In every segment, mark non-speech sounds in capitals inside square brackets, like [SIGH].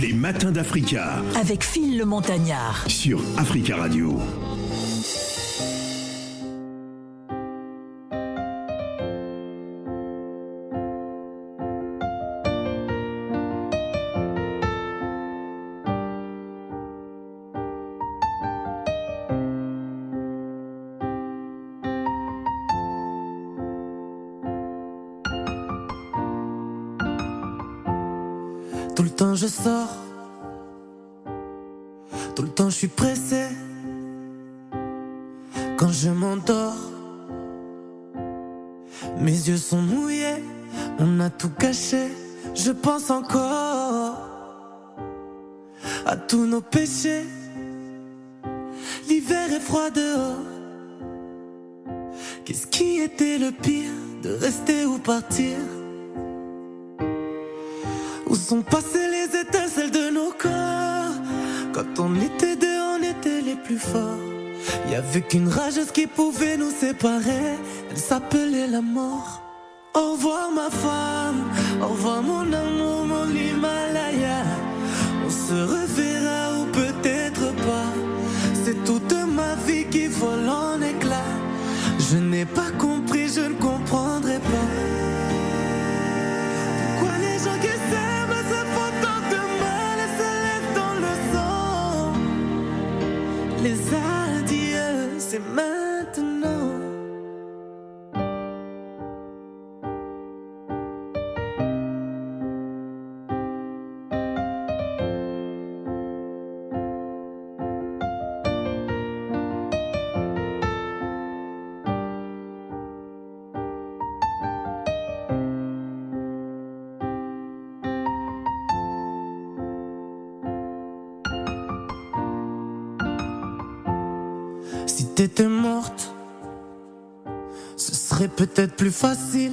Les matins d'Africa. Avec Phil le Montagnard. Sur Africa Radio. Tout le temps je sors, Quand je m'endors, mes yeux sont mouillés, on a tout caché. Je pense encore à tous nos péchés. L'hiver est froid dehors. Qu'est-ce qui était le pire de rester ou partir? Où sont passées les étincelles de nos corps? Quand on était était plus forts. Y avait qu'une rageuse qui pouvait nous séparer. Elle s'appelait la mort. Au revoir ma femme, au revoir mon amour, mon Himalaya. On se reverra ou peut-être pas. C'est toute ma vie qui vole en éclats. Je n'ai pas compris, je ne comprendrai pas. T'étais morte, ce serait peut-être plus facile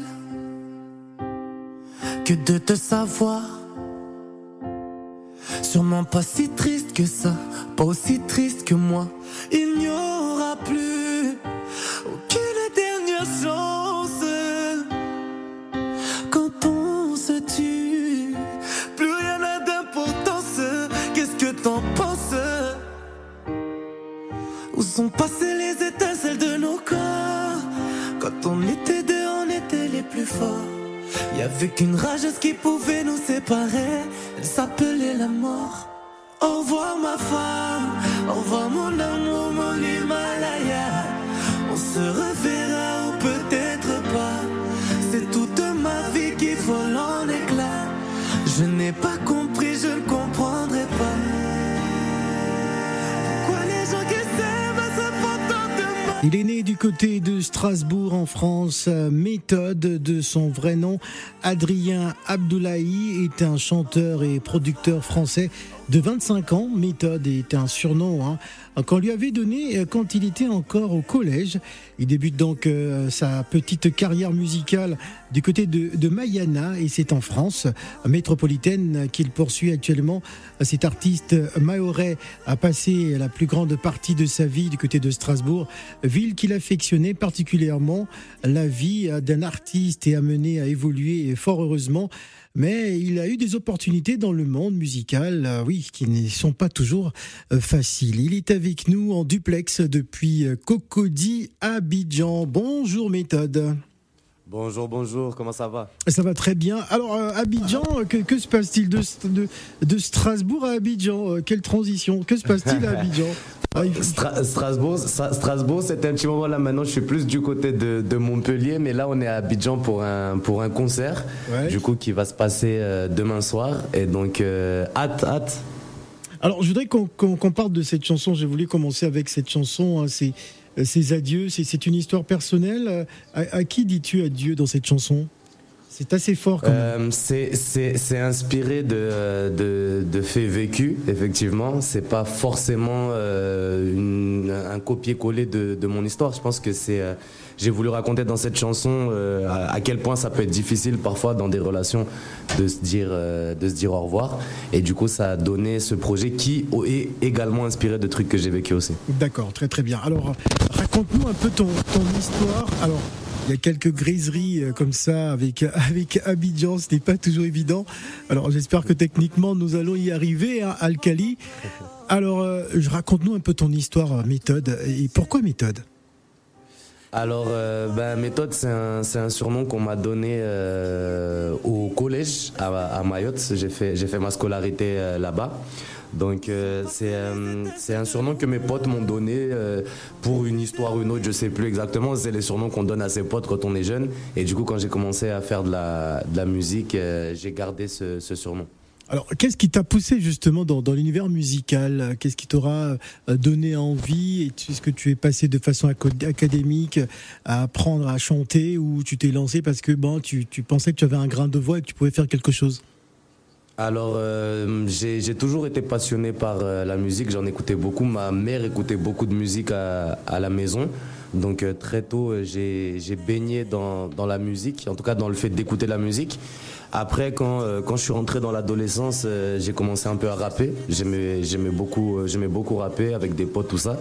que de te savoir. Sûrement pas si triste que ça, pas aussi triste que moi. Il n'y aura plus aucune dernière chance quand on se tue. Plus rien n'a d'importance. Qu'est-ce que t'en penses? Où sont passées on était deux, on était les plus forts. Y avait qu'une rageuse qui pouvait nous séparer. Elle s'appelait la mort. Au revoir ma femme, au revoir mon amour, mon Himalaya. On se reverra ou peut-être côté de Strasbourg en France. Euh, Méthode de son vrai nom, Adrien Abdoulaye, est un chanteur et producteur français de 25 ans. Méthode est un surnom hein, qu'on lui avait donné euh, quand il était encore au collège. Il débute donc euh, sa petite carrière musicale du côté de, de Mayana et c'est en France métropolitaine qu'il poursuit actuellement. Cet artiste mahorais a passé la plus grande partie de sa vie du côté de Strasbourg, ville qu'il affectionnait particulièrement. La vie d'un artiste est amenée à évoluer fort heureusement. Mais il a eu des opportunités dans le monde musical, euh, oui, qui ne sont pas toujours euh, faciles. Il est avec nous en duplex depuis euh, Cocody, Abidjan. Bonjour méthode. Bonjour, bonjour, comment ça va? Ça va très bien. Alors, euh, Abidjan, euh, que, que se passe-t-il de, de, de Strasbourg à Abidjan? Euh, Quelle transition Que se passe-t-il à Abidjan? Ah, [LAUGHS] il- Stra- Strasbourg, Stra- Strasbourg c'était un petit moment là. Maintenant, je suis plus du côté de, de Montpellier, mais là, on est à Abidjan pour un, pour un concert, Ouais. du coup, qui va se passer euh, demain soir. Et donc, hâte, hâte. Alors, je voudrais qu'on qu'on- qu'on parle de cette chanson. J'ai voulu commencer avec cette chanson. hein, c'est ces adieux. C'est une histoire personnelle. Euh, À, qui dis-tu adieu dans cette chanson? C'est assez fort quand même. Euh, c'est- inspiré de, faits vécus, effectivement. C'est pas forcément euh, un copier-coller de, de mon histoire. Je pense que c'est. J'ai voulu raconter dans cette chanson euh, à, quel point ça peut être difficile parfois dans des relations de se dire, euh, de se dire au revoir. Et du coup, ça a donné ce projet qui est également inspiré de trucs que j'ai vécu aussi. D'accord, très très bien. Alors, raconte-nous un peu ton, histoire. Alors, il y a quelques griseries euh, comme ça avec, [LAUGHS] avec Abidjan, ce n'est pas toujours évident. Alors j'espère que techniquement nous allons y arriver, à hein, Alcali. Alors raconte-nous un peu ton histoire, méthode, et pourquoi méthode? Alors, ben, méthode, c'est un, surnom qu'on m'a donné au collège à, Mayotte. J'ai fait, fait ma scolarité là-bas. Donc euh, euh, c'est un surnom que mes potes m'ont donné euh, pour une histoire ou une autre, je sais plus exactement. C'est les surnoms qu'on donne à ses potes quand on est jeune. Et du coup, quand j'ai commencé à faire de la, musique, j'ai gardé ce, surnom. Alors, qu'est-ce qui t'a poussé justement dans, l'univers musical? Qu'est-ce qui t'aura donné envie? Est-ce que tu es passé de façon académique à apprendre à chanter ou tu t'es lancé parce que bon, tu, tu pensais que tu avais un grain de voix et que tu pouvais faire quelque chose? Alors, euh, j'ai toujours été passionné par euh, la musique. J'en écoutais beaucoup. Ma mère écoutait beaucoup de musique à, la maison. Donc, euh, très tôt, j'ai baigné dans, la musique, en tout cas dans le fait d'écouter la musique. Après, quand, quand je suis rentré dans l'adolescence, j'ai commencé un peu à rapper. J'aimais beaucoup, beaucoup rapper avec des potes, tout ça.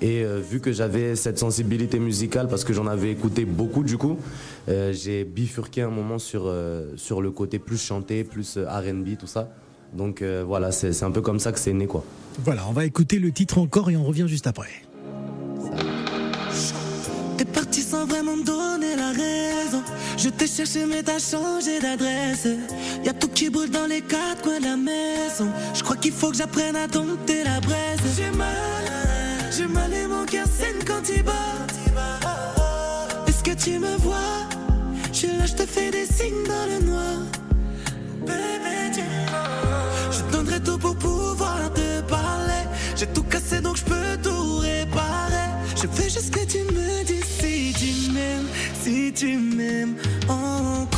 Et euh, vu que j'avais cette sensibilité musicale, parce que j'en avais écouté beaucoup du coup, euh, j'ai bifurqué un moment sur, euh, sur le côté plus chanté, plus RB, tout ça. Donc voilà, c'est un peu comme ça que c'est né quoi. Voilà, on va écouter le titre encore et on revient juste après. T'es parti sans vraiment me donner la raison. Je t'ai cherché mais t'as changé d'adresse. Y a tout qui brûle dans les quatre coins de la maison. Je crois qu'il faut que j'apprenne à dompter la braise. J'ai mal. J'ai mal et mon cœur saigne quand il bat. Est-ce que tu me vois? Je suis là, je te fais des signes dans le noir. Bébé, je donnerai tout pour pouvoir te parler. J'ai tout cassé donc je peux tout réparer. Je fais juste que tu me dis si tu m'aimes, si tu m'aimes encore.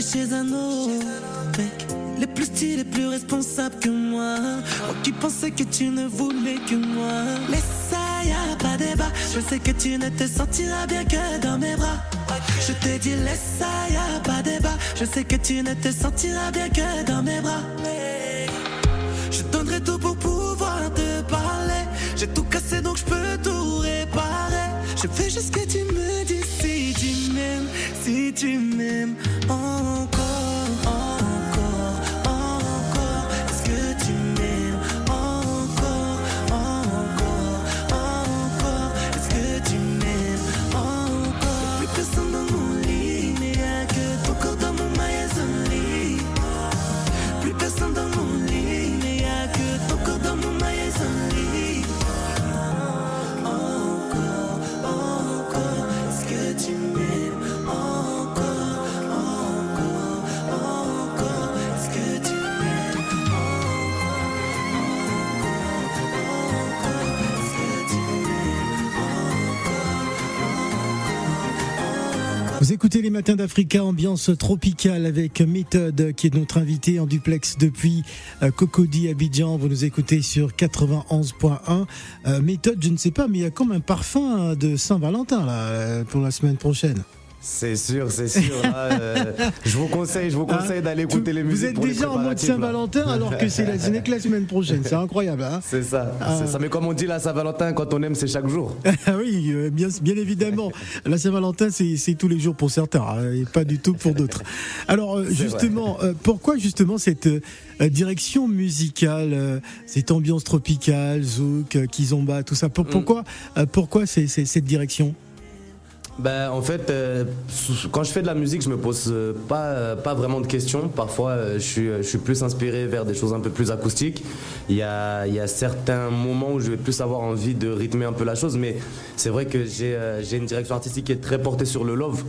Chez un autre mec. Les plus stylés, plus responsables que moi. Moi qui pensais que tu ne voulais que moi. Mais ça, y a pas débat. Je sais que tu ne te sentiras bien que dans mes bras. Je te dis, laisse ça, y a pas débat. Je sais que tu ne te sentiras bien que dans mes bras. Je donnerai tout pour pouvoir te parler. J'ai tout cassé donc je peux tout réparer. Je fais juste si tu m'aimes Vous écoutez les matins d'Africa, ambiance tropicale avec Méthode qui est notre invité en duplex depuis euh, Cocody Abidjan. Vous nous écoutez sur 91.1. Euh, méthode, je ne sais pas, mais il y a comme un parfum de Saint-Valentin là euh, pour la semaine prochaine. C'est sûr, c'est sûr. [LAUGHS] Euh, je vous conseille, je vous hein conseille d'aller écouter les musiques. Vous êtes déjà en mode Saint-Valentin alors que c'est la, [LAUGHS] la semaine prochaine. C'est incroyable. Hein c'est ça, ah. ça. Mais comme on dit la Saint-Valentin, quand on aime, c'est chaque jour. [LAUGHS] Ah oui, euh, bien, bien évidemment. La Saint-Valentin, c'est tous les jours pour certains hein, et pas du tout pour d'autres. Alors euh, justement, pourquoi justement cette direction musicale, cette ambiance tropicale, zouk, kizomba, tout ça mm. Pourquoi, pourquoi cette direction? Ben, en fait, euh, quand je fais de la musique, je me pose euh, pas, euh, pas vraiment de questions. Parfois, je, suis, je suis plus inspiré vers des choses un peu plus acoustiques. Il y a, il y a certains moments où je vais plus avoir envie de rythmer un peu la chose, mais c'est vrai que j'ai une direction artistique qui est très portée sur le love.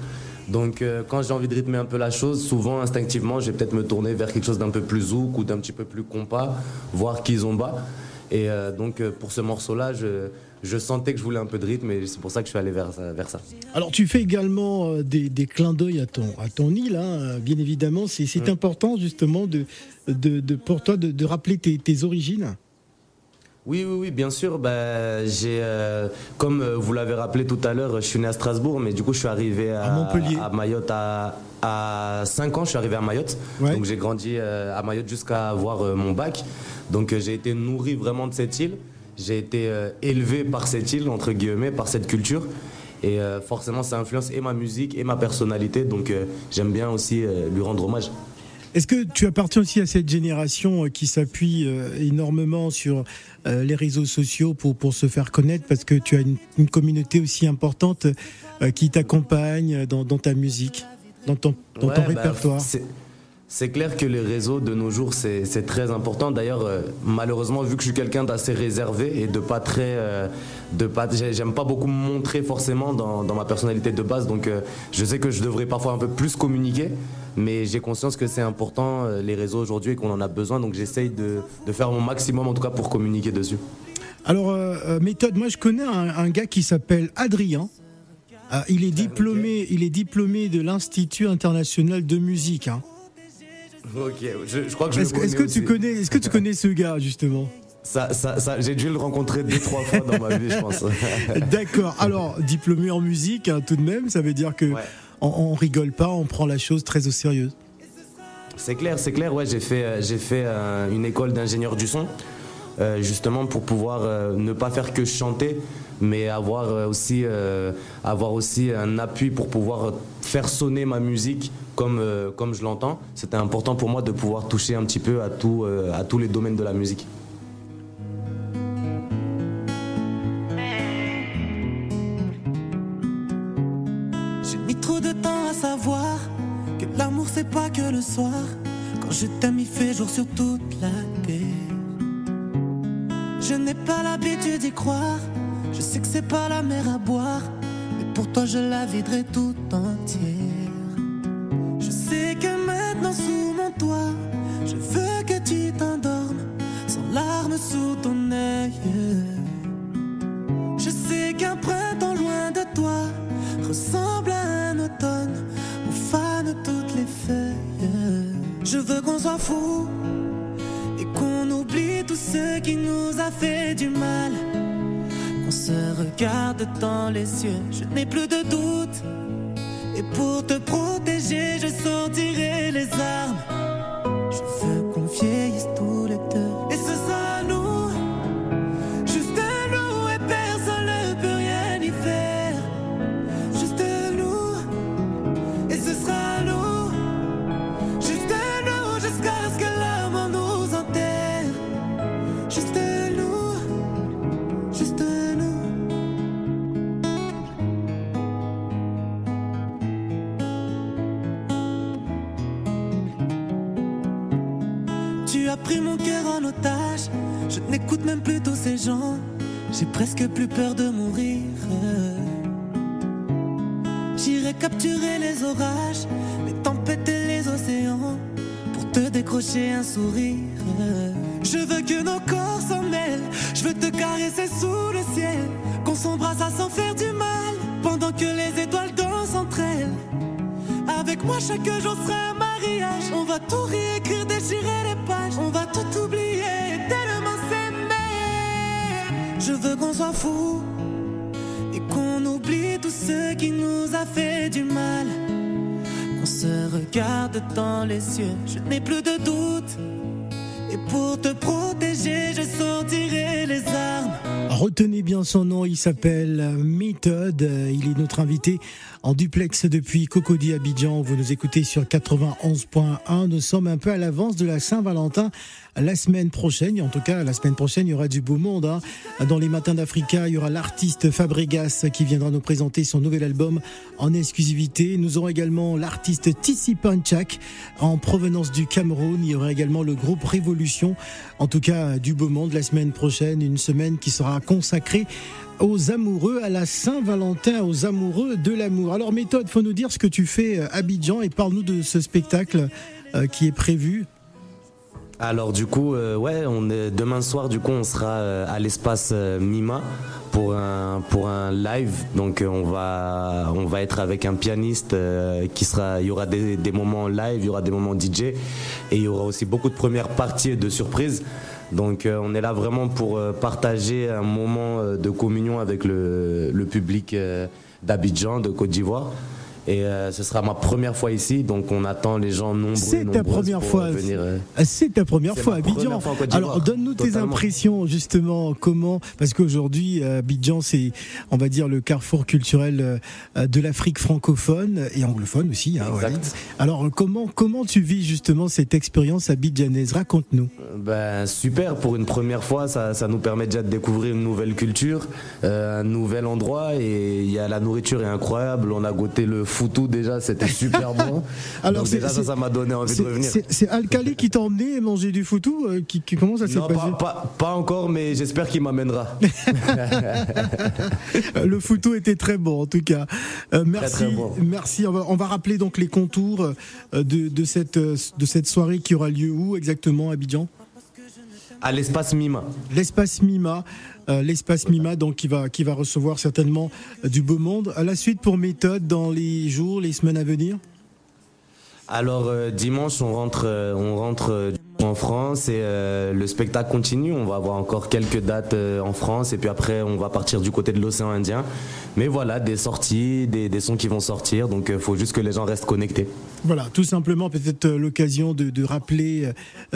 Donc quand j'ai envie de rythmer un peu la chose, souvent instinctivement, je vais peut-être me tourner vers quelque chose d'un peu plus zouk ou d'un petit peu plus compas, voire kizomba. Et donc pour ce morceau-là, je, je sentais que je voulais un peu de rythme et c'est pour ça que je suis allé vers, vers ça. Alors tu fais également euh, des, des clins d'œil à ton, à ton île, hein, bien évidemment. C'est mm. important justement de, de, pour toi de, rappeler tes, tes origines. Oui, oui, oui, bien sûr. Bah, j'ai, euh, comme euh, vous l'avez rappelé tout à l'heure, je suis né à Strasbourg, mais du coup, je suis arrivé à, Montpellier. à Mayotte à, à 5 ans. Je suis arrivé à Mayotte. Donc, j'ai grandi à Mayotte jusqu'à avoir mon bac. Donc, j'ai été nourri vraiment de cette île. J'ai été euh, élevé par cette île, entre guillemets, par cette culture. Et euh, forcément, ça influence et ma musique et ma personnalité. Donc euh, j'aime bien aussi lui rendre hommage. Est-ce que tu appartiens aussi à cette génération qui s'appuie énormément sur les réseaux sociaux pour, pour se faire connaître? Parce que tu as une, communauté aussi importante qui t'accompagne dans, ta musique, dans ton, dans ton bah, répertoire c'est clair que les réseaux de nos jours, c'est très important. D'ailleurs, euh, malheureusement, vu que je suis quelqu'un d'assez réservé et de pas très. Euh, de pas, J'aime pas beaucoup me montrer forcément dans, ma personnalité de base. Donc, euh, je sais que je devrais parfois un peu plus communiquer. Mais j'ai conscience que c'est important, les réseaux aujourd'hui, et qu'on en a besoin. Donc, j'essaye de, faire mon maximum, en tout cas, pour communiquer dessus. Alors, méthode, moi, je connais un, gars qui s'appelle Adrien. il, est diplômé, il est diplômé de l'Institut international de musique. Hein. Ok, je, crois que je Est-ce que, est que tu connais, est-ce que tu connais ce gars justement? Ça, ça, ça j'ai dû le rencontrer deux trois fois dans ma vie, je pense. [LAUGHS] D'accord. Alors, diplômé en musique, hein, tout de même, ça veut dire que on, rigole pas, on prend la chose très au sérieux. C'est clair, c'est clair. Ouais, j'ai fait, euh, euh, une école d'ingénieur du son. Euh, justement pour pouvoir ne pas faire que chanter, mais avoir aussi, un appui pour pouvoir faire sonner ma musique comme, je l'entends. C'était important pour moi de pouvoir toucher un petit peu à tous les domaines de la musique. Soir. Quand je t'aime, il fait jour sur toute la terre. Je n'ai pas l'habitude d'y croire. Je sais que c'est pas la mer à boire. Mais pour toi, je la viderai tout entière. Je sais que maintenant, sous mon toit, je veux que tu t'endormes sans larmes sous ton œil. Je sais qu'un printemps loin de toi ressemble à un automne où fanent toutes les feuilles. Je veux qu'on soit fou tout ce qui nous a fait du mal. On se regarde dans les yeux, je n'ai plus de doute. Et pour te protéger, je sortirai les armes. Je veux qu'on J'ai presque plus peur de mourir. J'irai capturer les orages, les tempêtes et les océans pour te décrocher un sourire. Je veux que nos corps s'en mêlent. Je veux te caresser sous le ciel, qu'on s'embrasse à s'en faire du mal pendant que les étoiles dansent entre elles. Avec moi, chaque jour sera un mariage. On va tout réécrire, déchirer les pages. On va tout oublier, veux qu'on soit fou et qu'on oublie tout ce qui nous a fait du mal. Qu'on se regarde dans les yeux, je n'ai plus de doute. Et pour te protéger, je sortirai les armes. Retenez bien son nom, il s'appelle Méthode. Il est notre invité en duplex depuis Cocody Abidjan. Vous nous écoutez sur 91.1. Nous sommes un peu à l'avance de la Saint-Valentin la semaine prochaine. En tout cas, la semaine prochaine, il y aura du beau monde. Hein. Dans les matins d'Africa, il y aura l'artiste Fabregas qui viendra nous présenter son nouvel album en exclusivité. Nous aurons également l'artiste Tissi Panchak en provenance du Cameroun. Il y aura également le groupe Révolution. En tout cas, du beau monde la semaine prochaine, une semaine qui sera consacrée aux amoureux, à la Saint-Valentin, aux amoureux de l'amour. Alors méthode, faut nous dire ce que tu fais à Abidjan et parle-nous de ce spectacle euh, qui est prévu. Alors du coup, euh, ouais, on est, demain soir, du coup, on sera euh, à l'espace Mima pour un pour un live. Donc on va on va être avec un pianiste qui sera. Il y aura des, des moments live, il y aura des moments DJ et il y aura aussi beaucoup de premières parties et de surprises. Donc euh, on est là vraiment pour euh, partager un moment euh, de communion avec le, le public d'Abidjan, de Côte d'Ivoire. Et euh, ce sera ma première fois ici, donc on attend les gens nombreux. C'est ta première fois. Venir, euh, C'est ta première fois à Abidjan. Alors donne-nous tes impressions justement. Comment Parce qu'aujourd'hui Abidjan, c'est, on va dire, le carrefour culturel de l'Afrique francophone et anglophone aussi. Hein, exact. Alors comment comment tu vis justement cette expérience abidjanaise? Raconte-nous. Ben super. Pour une première fois, ça, ça, nous permet déjà de découvrir une nouvelle culture, euh, un nouvel endroit et il y a la nourriture est incroyable. On a goûté le foutou déjà, c'était super bon. [LAUGHS] Alors déjà ça, ça m'a donné envie de revenir. C'est Alcali qui t'a emmené manger du foutou euh, qui, qui, Comment ça s'est passé pas, pas, pas, encore, mais j'espère qu'il m'amènera. [LAUGHS] le foutou était très bon en tout cas. Euh, merci, très, très bon. merci. On va, on va, rappeler donc les contours euh, de, de, cette, de cette soirée qui aura lieu où exactement, Abidjan? À l'espace Mima. L'espace Mima, euh, l'espace Mima, donc qui va qui va recevoir certainement euh, du beau monde. À la suite pour méthode dans les jours, les semaines à venir? Alors euh, dimanche, on rentre, euh, on rentre en France et le spectacle continue. On va avoir encore quelques dates en France et puis après, on va partir du côté de l'océan Indien. Mais voilà, des sorties, des, des sons qui vont sortir. Donc, il faut juste que les gens restent connectés. Voilà, tout simplement, peut-être l'occasion de, de, rappeler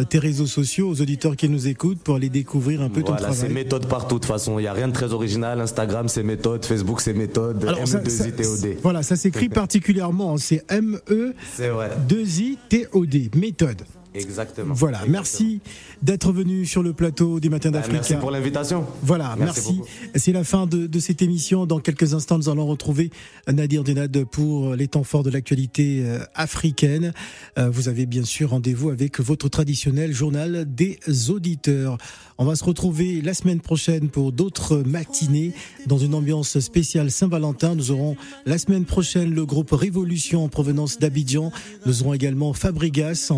tes réseaux sociaux aux auditeurs qui nous écoutent pour aller découvrir un peu voilà, ton travail. c'est méthode partout. De toute façon, il n'y a rien de très original. Instagram, c'est méthode. Facebook, c'est méthode. M2ITOD. Voilà, ça s'écrit particulièrement. C'est M-E. C'est vrai. 2-I-T-O-D, méthode. Exactement. Voilà, Exactement. merci d'être venu sur le plateau des Matins d'Afrique. Merci pour l'invitation. Voilà, merci. merci. C'est la fin de, de, cette émission. Dans quelques instants, nous allons retrouver Nadir Denad pour les temps forts de l'actualité africaine. Vous avez bien sûr rendez-vous avec votre traditionnel journal des auditeurs. On va se retrouver la semaine prochaine pour d'autres matinées dans une ambiance spéciale Saint-Valentin. Nous aurons la semaine prochaine le groupe Révolution en provenance d'Abidjan. Nous aurons également Fabrigas,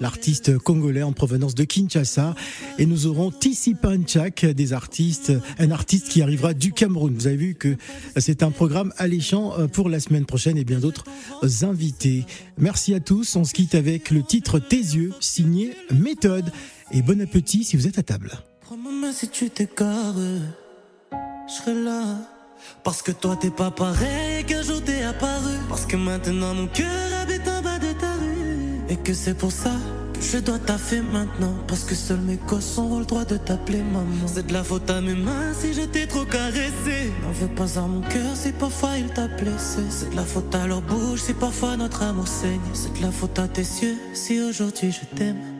l'artiste congolais en provenance de Kinshasa. Et nous aurons Tissi Panchak, des artistes, un artiste qui arrivera du Cameroun. Vous avez vu que c'est un programme alléchant pour la semaine prochaine et bien d'autres invités. Merci à tous. On se quitte avec le titre Tes yeux, signé Méthode et bon appétit si vous êtes à table. Prends-moi si tu t'égares, je serai là. Parce que toi t'es pas pareil qu'un jour t'es apparu. Parce que maintenant mon cœur habite en bas de ta rue. Et que c'est pour ça que je dois taffer maintenant. Parce que seuls mes gosses ont le droit de t'appeler maman. C'est de la faute à mes mains si je t'ai trop caressé. N'en veux pas à mon cœur si parfois il t'a blessé. C'est de la faute à leur bouche si parfois notre amour saigne. C'est de la faute à tes yeux si aujourd'hui je t'aime.